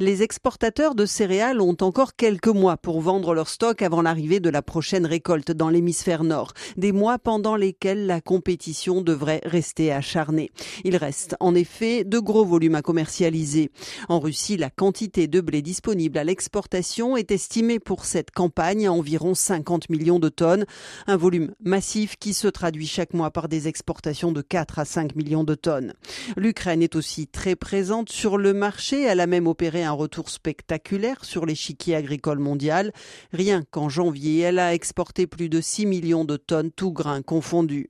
Les exportateurs de céréales ont encore quelques mois pour vendre leur stock avant l'arrivée de la prochaine récolte dans l'hémisphère nord, des mois pendant lesquels la compétition devrait rester acharnée. Il reste en effet de gros volumes à commercialiser. En Russie, la quantité de blé disponible à l'exportation est estimée pour cette campagne à environ 50 millions de tonnes, un volume massif qui se traduit chaque mois par des exportations de 4 à 5 millions de tonnes. L'Ukraine est aussi très présente sur le marché, elle a même opéré un retour spectaculaire sur l'échiquier agricole mondial. Rien qu'en janvier, elle a exporté plus de 6 millions de tonnes, tout grains confondus.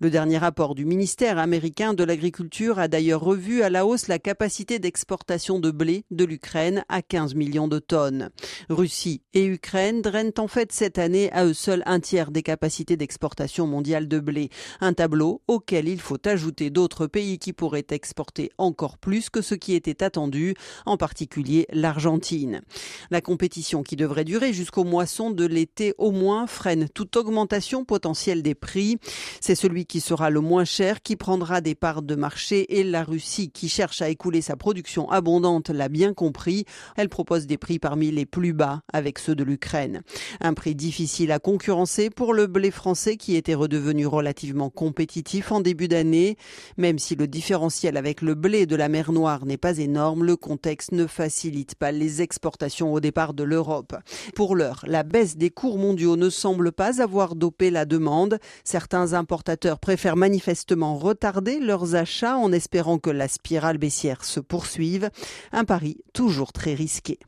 Le dernier rapport du ministère américain de l'Agriculture a d'ailleurs revu à la hausse la capacité d'exportation de blé de l'Ukraine à 15 millions de tonnes. Russie et Ukraine drainent en fait cette année à eux seuls un tiers des capacités d'exportation mondiale de blé. Un tableau auquel il faut ajouter d'autres pays qui pourraient exporter encore plus que ce qui était attendu, en particulier l'Argentine. La compétition qui devrait durer jusqu'au moisson de l'été au moins freine toute augmentation potentielle des prix. C'est celui qui sera le moins cher qui prendra des parts de marché et la Russie qui cherche à écouler sa production abondante l'a bien compris. Elle propose des prix parmi les plus bas avec ceux de l'Ukraine. Un prix difficile à concurrencer pour le blé français qui était redevenu relativement compétitif en début d'année. Même si le différentiel avec le blé de la mer Noire n'est pas énorme, le contexte ne facilite facilite pas les exportations au départ de l'Europe. Pour l'heure, la baisse des cours mondiaux ne semble pas avoir dopé la demande. Certains importateurs préfèrent manifestement retarder leurs achats en espérant que la spirale baissière se poursuive. Un pari toujours très risqué.